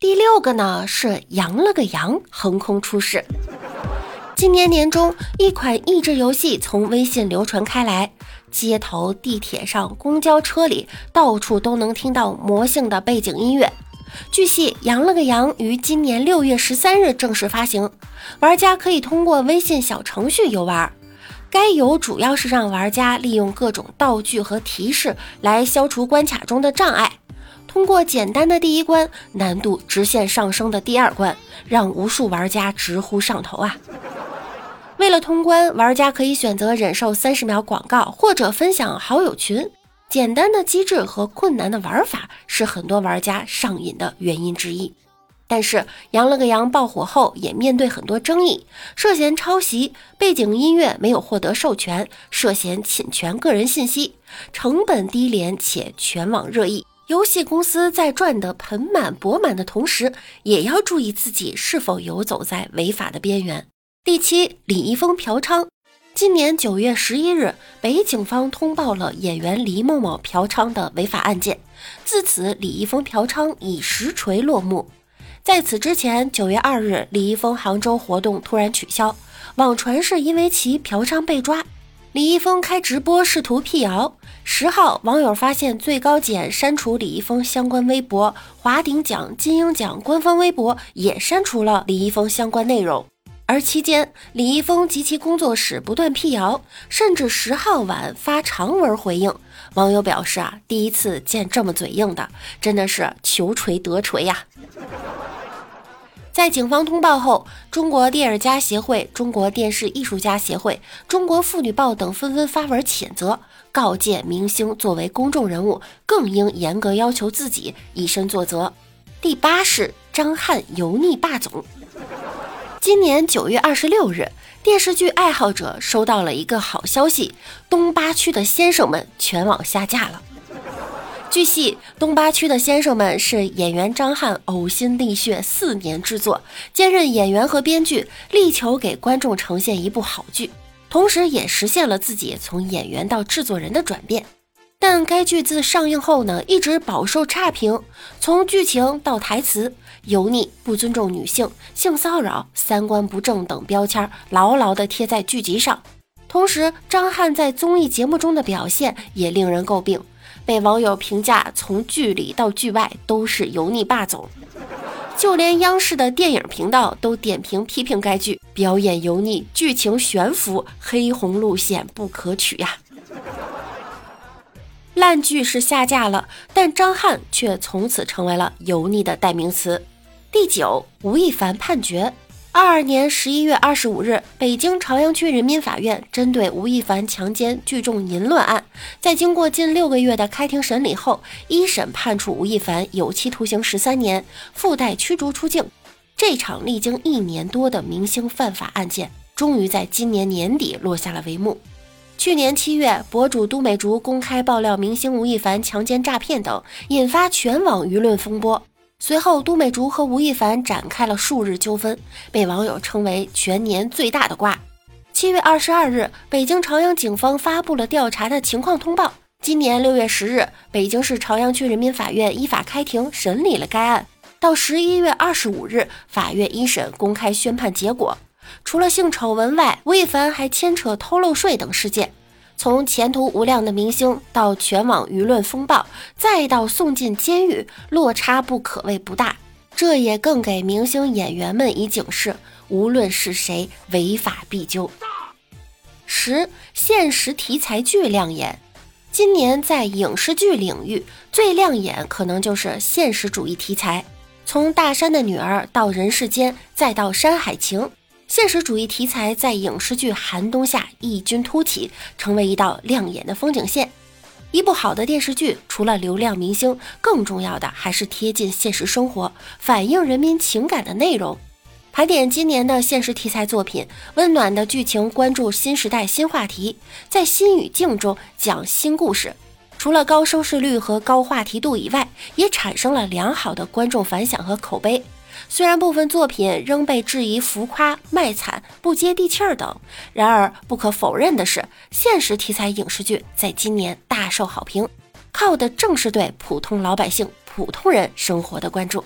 第六个呢是羊了个羊，横空出世。今年年中，一款益智游戏从微信流传开来，街头、地铁上、公交车里，到处都能听到魔性的背景音乐。据悉，《羊了个羊》于今年六月十三日正式发行，玩家可以通过微信小程序游玩。该游主要是让玩家利用各种道具和提示来消除关卡中的障碍。通过简单的第一关，难度直线上升的第二关，让无数玩家直呼上头啊！为了通关，玩家可以选择忍受三十秒广告，或者分享好友群。简单的机制和困难的玩法是很多玩家上瘾的原因之一。但是，羊了个羊爆火后，也面对很多争议，涉嫌抄袭，背景音乐没有获得授权，涉嫌侵权个人信息，成本低廉且全网热议。游戏公司在赚得盆满钵满的同时，也要注意自己是否游走在违法的边缘。第七，李易峰嫖娼。今年九月十一日，北警方通报了演员李某某嫖娼的违法案件。自此，李易峰嫖娼已实锤落幕。在此之前，九月二日，李易峰杭州活动突然取消，网传是因为其嫖娼被抓。李易峰开直播试图辟谣。十号，网友发现最高检删除李易峰相关微博，华鼎奖、金鹰奖官方微博也删除了李易峰相关内容。而期间，李易峰及其工作室不断辟谣，甚至十号晚发长文回应。网友表示啊，第一次见这么嘴硬的，真的是求锤得锤呀！在警方通报后，中国电影家协会、中国电视艺术家协会、中国妇女报等纷纷发文谴责，告诫明星作为公众人物，更应严格要求自己以身作则。第八是张翰油腻霸总。今年九月二十六日，电视剧爱好者收到了一个好消息：东八区的先生们全网下架了。据悉，东八区的先生们是演员张翰呕心沥血四年制作，兼任演员和编剧，力求给观众呈现一部好剧，同时也实现了自己从演员到制作人的转变。但该剧自上映后呢，一直饱受差评，从剧情到台词，油腻、不尊重女性、性骚扰、三观不正等标签牢牢地贴在剧集上。同时，张翰在综艺节目中的表现也令人诟病，被网友评价从剧里到剧外都是油腻霸总，就连央视的电影频道都点评批评该剧表演油腻、剧情悬浮、黑红路线不可取呀。烂剧是下架了，但张翰却从此成为了油腻的代名词。第九，吴亦凡判决。二二年十一月二十五日，北京朝阳区人民法院针对吴亦凡强奸聚众淫乱案，在经过近六个月的开庭审理后，一审判处吴亦凡有期徒刑十三年，附带驱逐出境。这场历经一年多的明星犯法案件，终于在今年年底落下了帷幕。去年七月，博主都美竹公开爆料明星吴亦凡强奸诈骗等，引发全网舆论风波。随后，都美竹和吴亦凡展开了数日纠纷，被网友称为全年最大的瓜。七月二十二日，北京朝阳警方发布了调查的情况通报。今年六月十日，北京市朝阳区人民法院依法开庭审理了该案。到十一月二十五日，法院一审公开宣判结果。除了性丑闻外，吴亦凡还牵扯偷漏税等事件。从前途无量的明星到全网舆论风暴，再到送进监狱，落差不可谓不大。这也更给明星演员们以警示：无论是谁，违法必究。十现实题材剧亮眼。今年在影视剧领域最亮眼，可能就是现实主义题材。从大山的女儿到人世间，再到山海情。现实主义题材在影视剧寒冬下异军突起，成为一道亮眼的风景线。一部好的电视剧，除了流量明星，更重要的还是贴近现实生活、反映人民情感的内容。盘点今年的现实题材作品，温暖的剧情关注新时代新话题，在新语境中讲新故事。除了高收视率和高话题度以外，也产生了良好的观众反响和口碑。虽然部分作品仍被质疑浮夸、卖惨、不接地气儿等，然而不可否认的是，现实题材影视剧在今年大受好评，靠的正是对普通老百姓、普通人生活的关注。